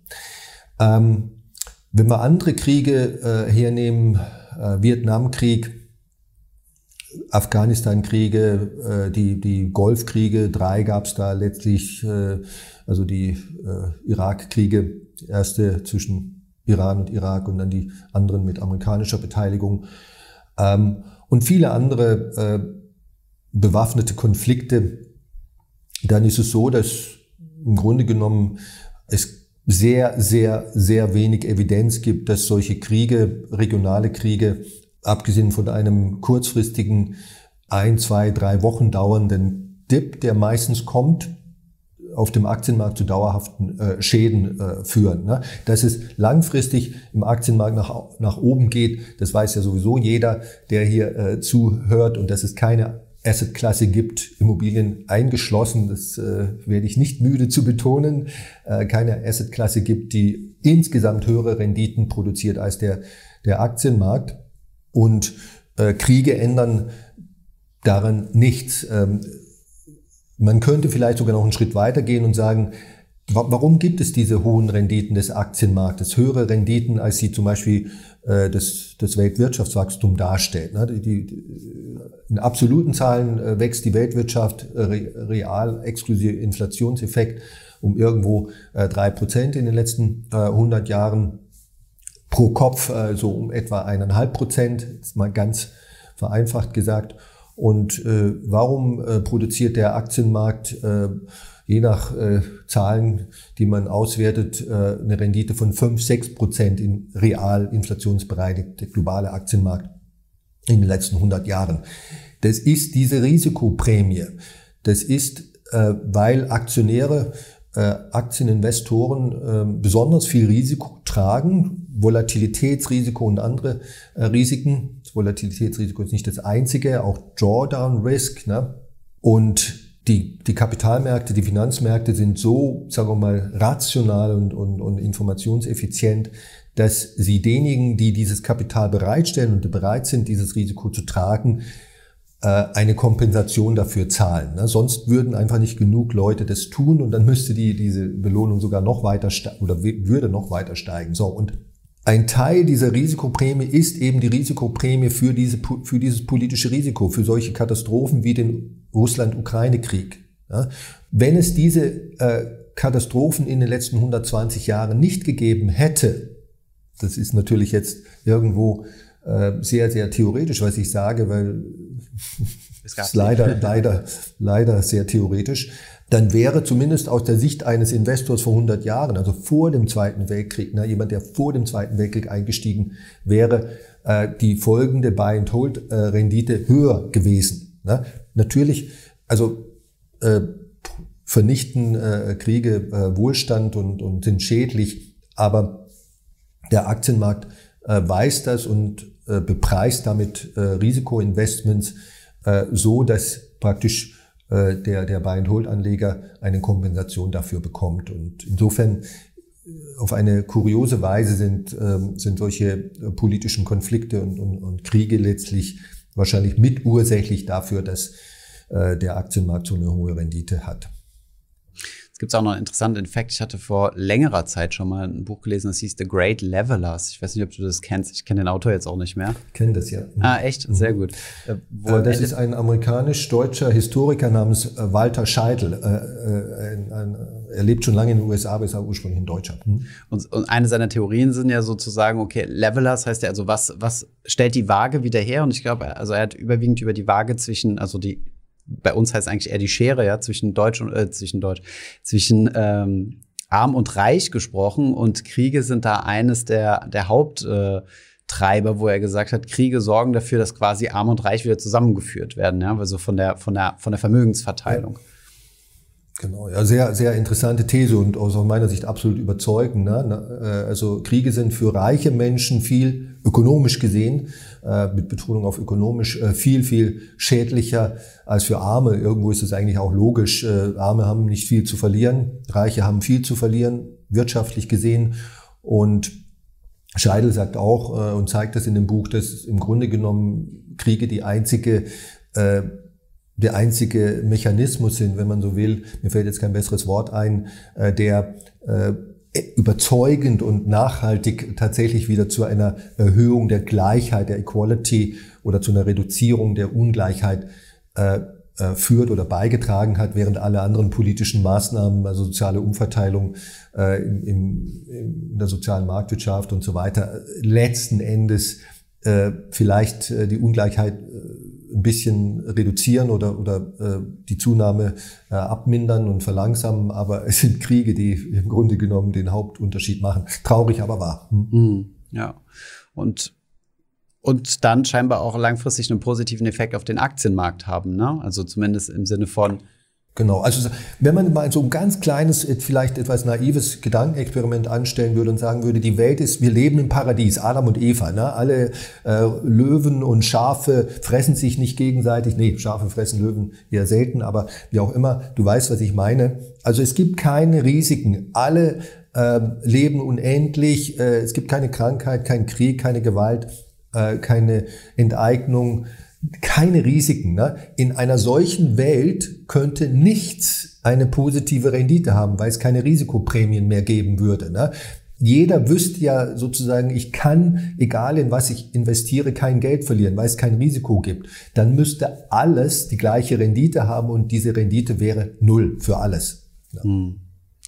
Ähm, wenn wir andere Kriege hernehmen, Vietnamkrieg, Afghanistan-Kriege, äh, die, die Golfkriege, drei gab es da letztlich, äh, also die äh, Irak-Kriege, erste zwischen Iran und Irak und dann die anderen mit amerikanischer Beteiligung ähm, und viele andere äh, bewaffnete Konflikte. Dann ist es so, dass im Grunde genommen es sehr, sehr, sehr wenig Evidenz gibt, dass solche Kriege, regionale Kriege, abgesehen von einem kurzfristigen ein, zwei, drei Wochen dauernden Dip, der meistens kommt, auf dem Aktienmarkt zu dauerhaften äh, Schäden äh, führen. Ne? Dass es langfristig im Aktienmarkt nach, nach oben geht, das weiß ja sowieso jeder, der hier äh, zuhört und dass es keine Assetklasse gibt, Immobilien eingeschlossen, das äh, werde ich nicht müde zu betonen, äh, keine Assetklasse gibt, die insgesamt höhere Renditen produziert als der, der Aktienmarkt. Und äh, Kriege ändern daran nichts. Ähm, man könnte vielleicht sogar noch einen Schritt weiter gehen und sagen, warum gibt es diese hohen Renditen des Aktienmarktes, höhere Renditen, als sie zum Beispiel äh, das, das Weltwirtschaftswachstum darstellt. Ne? Die, die, in absoluten Zahlen äh, wächst die Weltwirtschaft äh, real exklusive Inflationseffekt um irgendwo äh, drei Prozent in den letzten äh, 100 Jahren pro Kopf äh, so um etwa eineinhalb Prozent, ist mal ganz vereinfacht gesagt. Und äh, warum äh, produziert der Aktienmarkt äh, je nach äh, Zahlen, die man auswertet, äh, eine Rendite von 5, 6 Prozent in real inflationsbereinigte globale Aktienmarkt in den letzten 100 Jahren? Das ist diese Risikoprämie. Das ist, äh, weil Aktionäre, äh, Aktieninvestoren äh, besonders viel Risiko tragen, Volatilitätsrisiko und andere äh, Risiken. Das Volatilitätsrisiko ist nicht das einzige, auch Drawdown Risk. Ne? Und die, die Kapitalmärkte, die Finanzmärkte sind so, sagen wir mal, rational und, und, und informationseffizient, dass sie denjenigen, die dieses Kapital bereitstellen und bereit sind, dieses Risiko zu tragen, äh, eine Kompensation dafür zahlen. Ne? Sonst würden einfach nicht genug Leute das tun und dann müsste die, diese Belohnung sogar noch weiter oder würde noch weiter steigen. So, und ein Teil dieser Risikoprämie ist eben die Risikoprämie für, diese, für dieses politische Risiko, für solche Katastrophen wie den Russland-Ukraine-Krieg. Ja? Wenn es diese äh, Katastrophen in den letzten 120 Jahren nicht gegeben hätte, das ist natürlich jetzt irgendwo äh, sehr, sehr theoretisch, was ich sage, weil es ist leider, leider, leider sehr theoretisch dann wäre zumindest aus der Sicht eines Investors vor 100 Jahren, also vor dem Zweiten Weltkrieg, ne, jemand, der vor dem Zweiten Weltkrieg eingestiegen wäre, äh, die folgende Buy-and-Hold-Rendite äh, höher gewesen. Ne? Natürlich, also äh, vernichten äh, Kriege äh, Wohlstand und, und sind schädlich, aber der Aktienmarkt äh, weiß das und äh, bepreist damit äh, Risikoinvestments äh, so, dass praktisch äh, der, der Buy-and-Hold-Anleger eine Kompensation dafür bekommt. Und insofern äh, auf eine kuriose Weise sind, ähm, sind solche äh, politischen Konflikte und, und, und Kriege letztlich wahrscheinlich mitursächlich dafür, dass äh, der Aktienmarkt so eine hohe Rendite hat. Es gibt auch noch einen interessanten Effekt. Ich hatte vor längerer Zeit schon mal ein Buch gelesen, das hieß The Great Levelers. Ich weiß nicht, ob du das kennst. Ich kenne den Autor jetzt auch nicht mehr. Kenne das ja. Ah, echt? Mhm. Sehr gut. Äh, äh das ist ein amerikanisch-deutscher Historiker namens äh, Walter Scheidel. Äh, ein, ein, er lebt schon lange in den USA, aber ist auch ursprünglich in Deutschland. Mhm. Und, und, eine seiner Theorien sind ja sozusagen, okay, Levelers heißt ja also, was, was stellt die Waage wieder her? Und ich glaube, also er hat überwiegend über die Waage zwischen, also die bei uns heißt eigentlich eher die Schere, ja, zwischen Deutsch und äh, zwischen Deutsch, zwischen ähm, arm und reich gesprochen und Kriege sind da eines der der Haupttreiber, äh, wo er gesagt hat, Kriege sorgen dafür, dass quasi arm und reich wieder zusammengeführt werden, ja, also von der von der von der Vermögensverteilung. Ja. Genau, ja, sehr, sehr interessante These und aus meiner Sicht absolut überzeugend. Ne? Äh, also Kriege sind für reiche Menschen viel ökonomisch gesehen, äh, mit Betonung auf ökonomisch, äh, viel, viel schädlicher als für Arme. Irgendwo ist es eigentlich auch logisch. Arme haben nicht viel zu verlieren, Reiche haben viel zu verlieren, wirtschaftlich gesehen. Und Scheidel sagt auch und zeigt das in dem Buch, dass im Grunde genommen Kriege die einzige der einzige Mechanismus sind, wenn man so will, mir fällt jetzt kein besseres Wort ein, äh, der äh, überzeugend und nachhaltig tatsächlich wieder zu einer Erhöhung der Gleichheit, der Equality oder zu einer Reduzierung der Ungleichheit äh, führt oder beigetragen hat, während alle anderen politischen Maßnahmen, also soziale Umverteilung in, in, in der sozialen Marktwirtschaft und so weiter, letzten Endes vielleicht die Ungleichheit ein bisschen reduzieren oder, oder äh, die Zunahme äh, abmindern und verlangsamen, aber es sind Kriege, die im Grunde genommen den Hauptunterschied machen. Traurig, aber wahr. Hm? Mhm. Ja. Und und dann scheinbar auch langfristig einen positiven Effekt auf den Aktienmarkt haben, ne? Also zumindest im Sinne von Genau, also wenn man mal so ein ganz kleines, vielleicht etwas naives Gedankenexperiment anstellen würde und sagen würde, die Welt ist, wir leben im Paradies, Adam und Eva, ne? alle äh, Löwen und Schafe fressen sich nicht gegenseitig, nee, Schafe fressen Löwen eher selten, aber wie auch immer, du weißt, was ich meine. Also es gibt keine Risiken, alle äh, leben unendlich, äh, es gibt keine Krankheit, kein Krieg, keine Gewalt, äh, keine Enteignung, keine Risiken. Ne? In einer solchen Welt könnte nichts eine positive Rendite haben, weil es keine Risikoprämien mehr geben würde. Ne? Jeder wüsste ja sozusagen, ich kann, egal in was ich investiere, kein Geld verlieren, weil es kein Risiko gibt. Dann müsste alles die gleiche Rendite haben und diese Rendite wäre null für alles. Hm.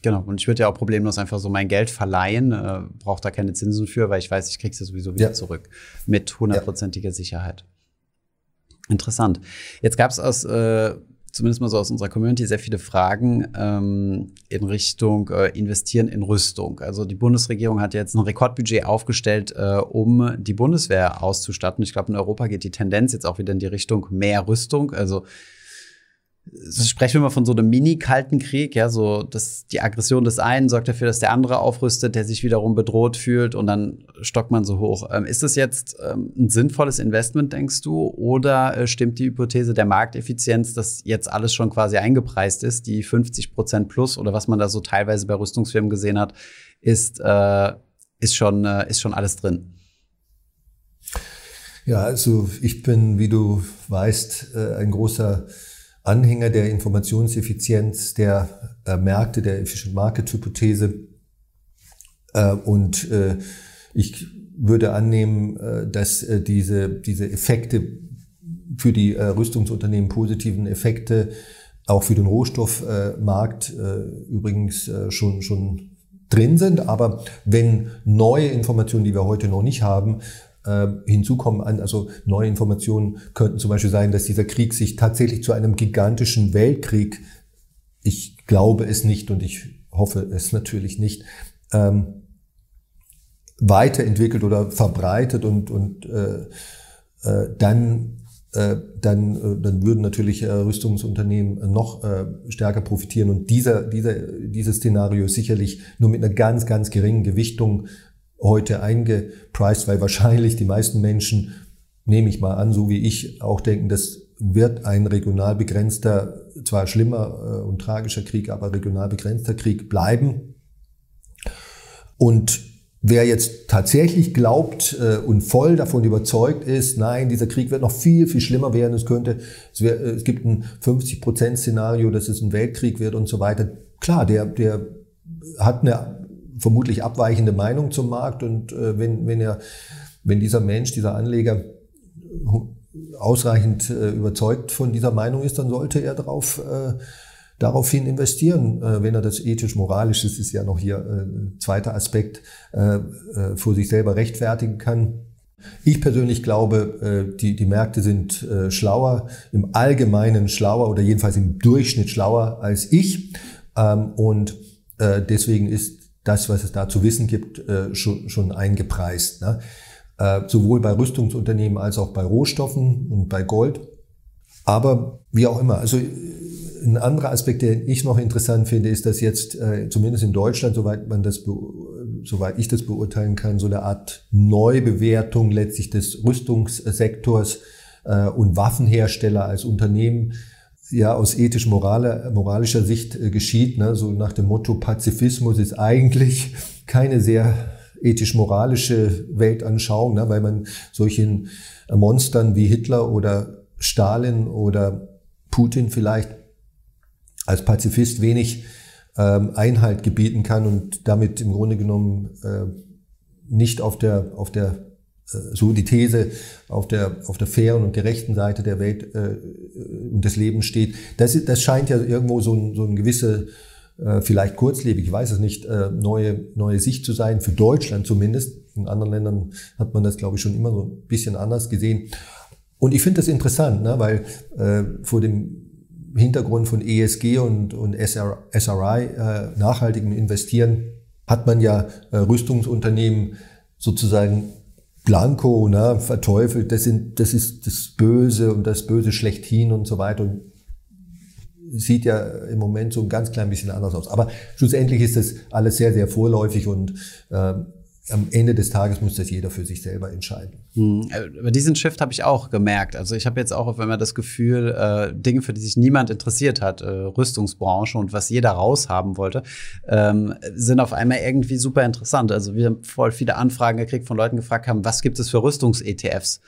Genau, und ich würde ja auch problemlos einfach so mein Geld verleihen, äh, brauche da keine Zinsen für, weil ich weiß, ich kriege es ja sowieso wieder ja. zurück mit hundertprozentiger ja. Sicherheit. Interessant. Jetzt gab es aus, äh, zumindest mal so aus unserer Community, sehr viele Fragen ähm, in Richtung äh, Investieren in Rüstung. Also die Bundesregierung hat jetzt ein Rekordbudget aufgestellt, äh, um die Bundeswehr auszustatten. Ich glaube, in Europa geht die Tendenz jetzt auch wieder in die Richtung mehr Rüstung. Also sprechen wir mal von so einem mini-kalten Krieg, ja, so dass die Aggression des einen sorgt dafür, dass der andere aufrüstet, der sich wiederum bedroht fühlt und dann stockt man so hoch. Ähm, ist das jetzt ähm, ein sinnvolles Investment, denkst du, oder äh, stimmt die Hypothese der Markteffizienz, dass jetzt alles schon quasi eingepreist ist, die 50 Prozent plus oder was man da so teilweise bei Rüstungsfirmen gesehen hat, ist, äh, ist, schon, äh, ist schon alles drin? Ja, also ich bin, wie du weißt, äh, ein großer Anhänger der Informationseffizienz der äh, Märkte, der Efficient Market Hypothese. Äh, und äh, ich würde annehmen, äh, dass äh, diese, diese Effekte für die äh, Rüstungsunternehmen positiven Effekte auch für den Rohstoffmarkt übrigens schon, schon drin sind. Aber wenn neue Informationen, die wir heute noch nicht haben, äh, hinzukommen an, also neue Informationen könnten zum Beispiel sein, dass dieser Krieg sich tatsächlich zu einem gigantischen Weltkrieg, ich glaube es nicht und ich hoffe es natürlich nicht, ähm, weiterentwickelt oder verbreitet und, und äh, äh, dann äh, dann, äh, dann würden natürlich äh, Rüstungsunternehmen noch stärker profitieren. Und dieser, dieser, dieses Szenario ist sicherlich nur mit einer ganz, ganz geringen Gewichtung heute eingepreist, weil wahrscheinlich die meisten Menschen, nehme ich mal an, so wie ich auch denken, das wird ein regional begrenzter, zwar schlimmer äh, und tragischer Krieg, aber regional begrenzter Krieg bleiben. Und Wer jetzt tatsächlich glaubt äh, und voll davon überzeugt ist, nein, dieser Krieg wird noch viel, viel schlimmer werden, es könnte, es, es gibt ein 50-Prozent-Szenario, dass es ein Weltkrieg wird und so weiter. Klar, der, der hat eine vermutlich abweichende Meinung zum Markt und äh, wenn, wenn er, wenn dieser Mensch, dieser Anleger ausreichend äh, überzeugt von dieser Meinung ist, dann sollte er darauf äh, daraufhin investieren, äh, wenn er das ethisch-moralisch, das ist ja noch hier äh, zweiter Aspekt, äh, äh, vor sich selber rechtfertigen kann. Ich persönlich glaube, äh, die, die Märkte sind äh, schlauer, im Allgemeinen schlauer oder jedenfalls im Durchschnitt schlauer als ich. Ähm, und äh, deswegen ist das, was es da zu wissen gibt, äh, schon, schon eingepreist. Ne? Äh, sowohl bei Rüstungsunternehmen als auch bei Rohstoffen und bei Gold. Aber wie auch immer, also ein anderer Aspekt, den ich noch interessant finde, ist, dass jetzt äh, zumindest in Deutschland, soweit man das, soweit ich das beurteilen kann, so eine Art Neubewertung letztlich des Rüstungssektors äh, und Waffenhersteller als Unternehmen ja aus ethisch-moralischer Sicht äh, geschieht, ne? so nach dem Motto Pazifismus ist eigentlich keine sehr ethisch-moralische Weltanschauung, ne? weil man solchen Monstern wie Hitler oder Stalin oder Putin vielleicht als Pazifist wenig ähm, Einhalt gebieten kann und damit im Grunde genommen äh, nicht auf der, auf der äh, so die These auf der, auf der fairen und gerechten Seite der Welt äh, und des Lebens steht. Das, das scheint ja irgendwo so ein, so ein gewisse, äh, vielleicht kurzlebig, ich weiß es nicht, äh, neue, neue Sicht zu sein, für Deutschland zumindest. In anderen Ländern hat man das, glaube ich, schon immer so ein bisschen anders gesehen. Und ich finde das interessant, ne, weil äh, vor dem Hintergrund von ESG und, und SR, SRI, äh, nachhaltigem Investieren, hat man ja äh, Rüstungsunternehmen sozusagen blanco ne, verteufelt. Das, sind, das ist das Böse und das Böse schlechthin und so weiter. Und sieht ja im Moment so ein ganz klein bisschen anders aus. Aber schlussendlich ist das alles sehr, sehr vorläufig und äh, am Ende des Tages muss das jeder für sich selber entscheiden. Hm. Über diesen Shift habe ich auch gemerkt. Also ich habe jetzt auch auf einmal das Gefühl, äh, Dinge, für die sich niemand interessiert hat, äh, Rüstungsbranche und was jeder raushaben wollte, ähm, sind auf einmal irgendwie super interessant. Also wir haben voll viele Anfragen gekriegt von Leuten gefragt haben, was gibt es für Rüstungs-ETFs?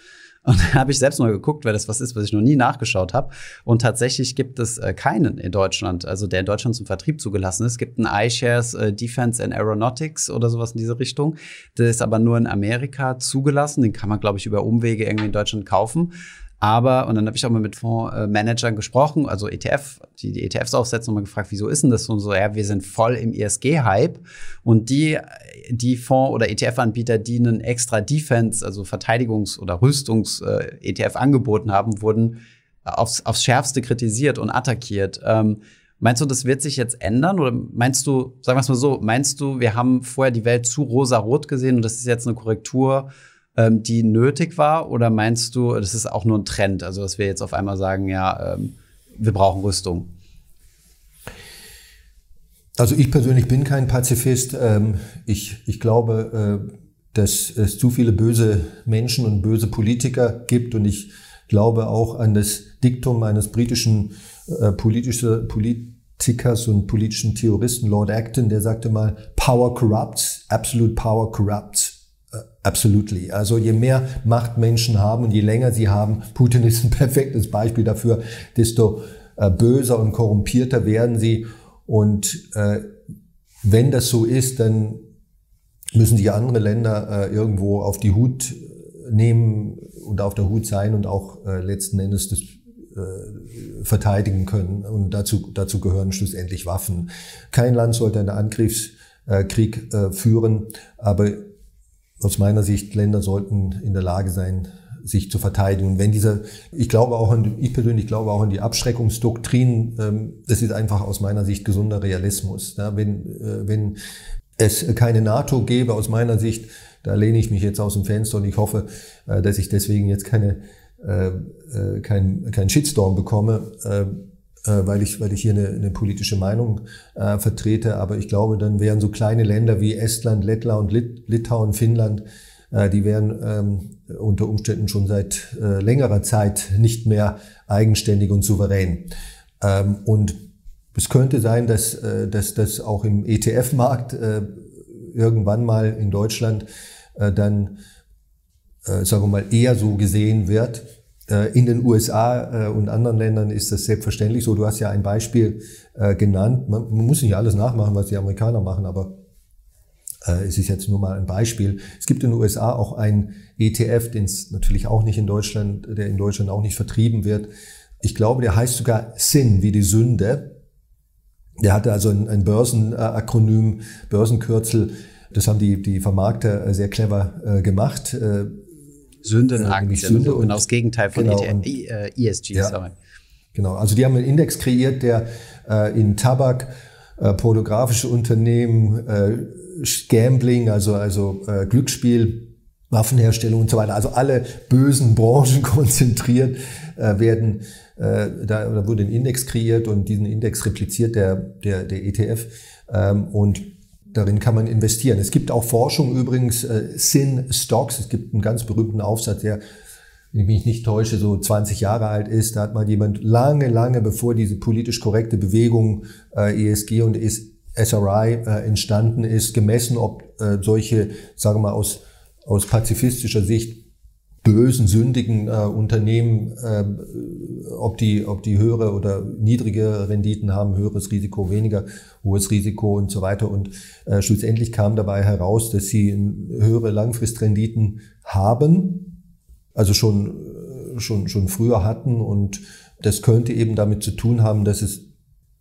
Und da habe ich selbst mal geguckt, weil das was ist, was ich noch nie nachgeschaut habe. Und tatsächlich gibt es äh, keinen in Deutschland, also der in Deutschland zum Vertrieb zugelassen ist. Es gibt einen iShares äh, Defense and Aeronautics oder sowas in diese Richtung. Der ist aber nur in Amerika zugelassen. Den kann man, glaube ich, über Umwege irgendwie in Deutschland kaufen. Aber, und dann habe ich auch mal mit Fondsmanagern gesprochen, also ETF, die die ETFs aufsetzen, und mal gefragt, wieso ist denn das so? so, ja, wir sind voll im ESG-Hype. Und die, die Fonds- oder ETF-Anbieter, die einen extra Defense, also Verteidigungs- oder Rüstungs-ETF äh, angeboten haben, wurden aufs, aufs Schärfste kritisiert und attackiert. Ähm, Meinst du, das wird sich jetzt ändern? Oder meinst du, sagen wir es mal so, meinst du, wir haben vorher die Welt zu rosa-rot gesehen und das ist jetzt eine Korrektur ähm, die nötig war? Oder meinst du, das ist auch nur ein Trend? Also, dass wir jetzt auf einmal sagen, ja, ähm, wir brauchen Rüstung? Also ich persönlich bin kein Pazifist. Ähm, ich, ich glaube, äh, dass es zu viele böse Menschen und böse Politiker gibt und ich glaube auch an das Diktum eines britischen äh, Politikers und politischen Theoristen Lord Acton, der sagte mal, Power corrupts, absolute power corrupts. Absolutely. Also je mehr Macht Menschen haben und je länger sie haben, Putin ist ein perfektes Beispiel dafür, desto äh, böser und korrumpierter werden sie. Und äh, wenn das so ist, dann müssen sich andere Länder äh, irgendwo auf die Hut nehmen und auf der Hut sein und auch äh, letzten Endes das äh, verteidigen können. Und dazu, dazu gehören schlussendlich Waffen. Kein Land sollte einen Angriffskrieg äh, führen, aber aus meiner Sicht, Länder sollten in der Lage sein, sich zu verteidigen. Und wenn dieser, ich glaube auch an, ich persönlich glaube auch an die Abschreckungsdoktrin, ähm, das ist einfach aus meiner Sicht gesunder Realismus. Wenn, äh, wenn es keine NATO gäbe, aus meiner Sicht, da lehne ich mich jetzt aus dem Fenster und ich hoffe, äh, dass ich deswegen jetzt keine, äh, kein, kein Shitstorm bekomme. Äh, weil ich, weil ich hier eine, eine politische Meinung äh, vertrete. Aber ich glaube, dann wären so kleine Länder wie Estland, Lettland, Lit Litauen, Finnland, äh, die wären ähm, unter Umständen schon seit äh, längerer Zeit nicht mehr eigenständig und souverän. Ähm, und es könnte sein, dass, äh, dass das auch im ETF-Markt äh, irgendwann mal in Deutschland äh, dann, äh, sagen wir mal, eher so gesehen wird. Äh, in den USA äh, und anderen Ländern ist das selbstverständlich so. Du hast ja ein Beispiel äh, genannt. Man, muss nicht alles nachmachen, was die Amerikaner machen, aber es ist jetzt nur mal ein Beispiel. Es gibt in den USA auch einen ETF, den es natürlich auch nicht in Deutschland, der in Deutschland auch nicht vertrieben wird. Ich glaube, der heißt sogar SIN wie die Sünde. Der hatte also ein, ein Börsenakronym, Börsenkürzel. Das haben die, die Vermarkter sehr clever gemacht. Sündenaktien, Sünde und, genau das Gegenteil von genau, ETF, äh, ESG. Ja, sorry. Genau, also die haben einen Index kreiert, der äh, in Tabak, äh, pornografische Unternehmen, äh, Gambling, also, also äh, Glücksspiel, Waffenherstellung und so weiter, also alle bösen Branchen konzentriert äh, werden. Äh, da, da wurde ein Index kreiert und diesen Index repliziert der, der, der ETF ähm, und darin kann man investieren. Es gibt auch Forschung übrigens, äh, Sin Stocks, es gibt einen ganz berühmten Aufsatz, der wenn ich mich nicht täusche, so 20 Jahre alt ist, da hat mal jemand lange, lange bevor diese politisch korrekte Bewegung äh, ESG und SRI äh, entstanden ist, gemessen, ob äh, solche, sagen wir mal, aus, aus pazifistischer Sicht bösen, sündigen äh, Unternehmen, äh, ob, die, ob die höhere oder niedrige Renditen haben, höheres Risiko, weniger hohes Risiko und so weiter. Und äh, schlussendlich kam dabei heraus, dass sie höhere Langfristrenditen haben, also schon, äh, schon, schon früher hatten. Und das könnte eben damit zu tun haben, dass es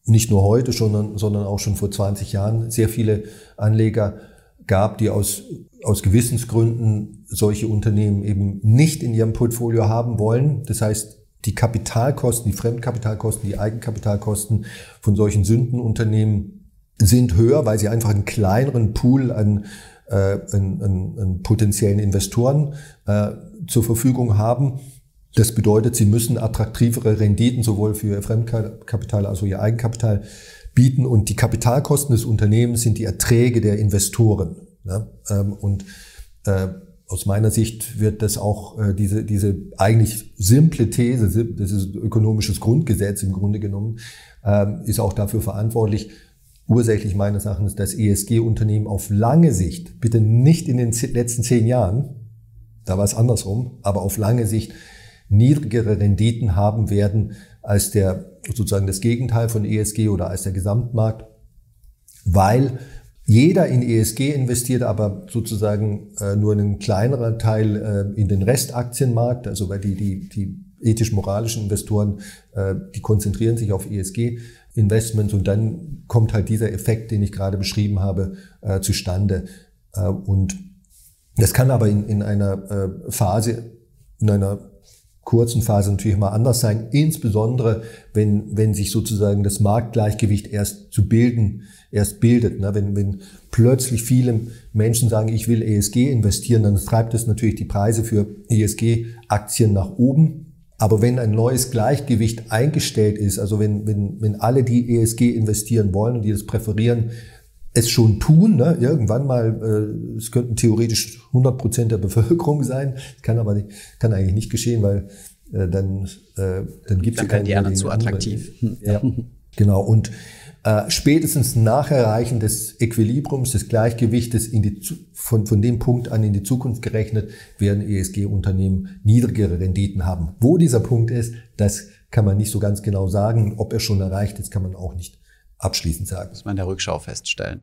nicht nur heute, sondern, sondern auch schon vor 20 Jahren sehr viele Anleger gab, die aus, aus Gewissensgründen solche Unternehmen eben nicht in ihrem Portfolio haben wollen. Das heißt, die Kapitalkosten, die Fremdkapitalkosten, die Eigenkapitalkosten von solchen Sündenunternehmen sind höher, weil sie einfach einen kleineren Pool an, äh, an, an, an potenziellen Investoren äh, zur Verfügung haben das bedeutet, sie müssen attraktivere Renditen sowohl für ihr Fremdkapital als auch ihr Eigenkapital bieten und die Kapitalkosten des Unternehmens sind die Erträge der Investoren. Ähm, und äh, aus meiner Sicht wird das auch äh, diese, diese eigentlich simple These, das ist ökonomisches Grundgesetz im Grunde genommen, ähm, ist auch dafür verantwortlich, ursächlich meines Erachtens, dass ESG-Unternehmen auf lange Sicht, bitte nicht in den letzten zehn Jahren, da war es andersrum, aber auf lange Sicht niedrigere Renditen haben werden als der sozusagen das Gegenteil von ESG oder als der Gesamtmarkt, weil jeder in ESG investiert, aber sozusagen äh, nur einen kleineren Teil äh, in den Restaktienmarkt, also weil die, die, die ethisch-moralischen Investoren, äh, die konzentrieren sich auf ESG-Investments und dann kommt halt dieser Effekt, den ich gerade beschrieben habe, äh, zustande. Äh, und das kann aber in, in einer äh, Phase, in einer kurzen Phase natürlich mal anders sein, insbesondere wenn, wenn sich sozusagen das Marktgleichgewicht erst zu bilden, erst bildet. Ne? Wenn, wenn plötzlich viele Menschen sagen, ich will ESG investieren, dann treibt das natürlich die Preise für ESG-Aktien nach oben. Aber wenn ein neues Gleichgewicht eingestellt ist, also wenn, wenn, wenn alle, die ESG investieren wollen und die das präferieren, es schon tun. Ne? Irgendwann mal, äh, es könnten theoretisch 100 Prozent der Bevölkerung sein, kann aber nicht, kann eigentlich nicht geschehen, weil äh, dann äh, dann gibt es keine die anderen zu attraktiv. Ja, genau. Und äh, spätestens nach Erreichen des Equilibriums, des Gleichgewichtes in die, von, von dem Punkt an in die Zukunft gerechnet, werden ESG-Unternehmen niedrigere Renditen haben. Wo dieser Punkt ist, das kann man nicht so ganz genau sagen. Ob er schon erreicht ist, kann man auch nicht abschließend sagen. Muss man in der Rückschau feststellen.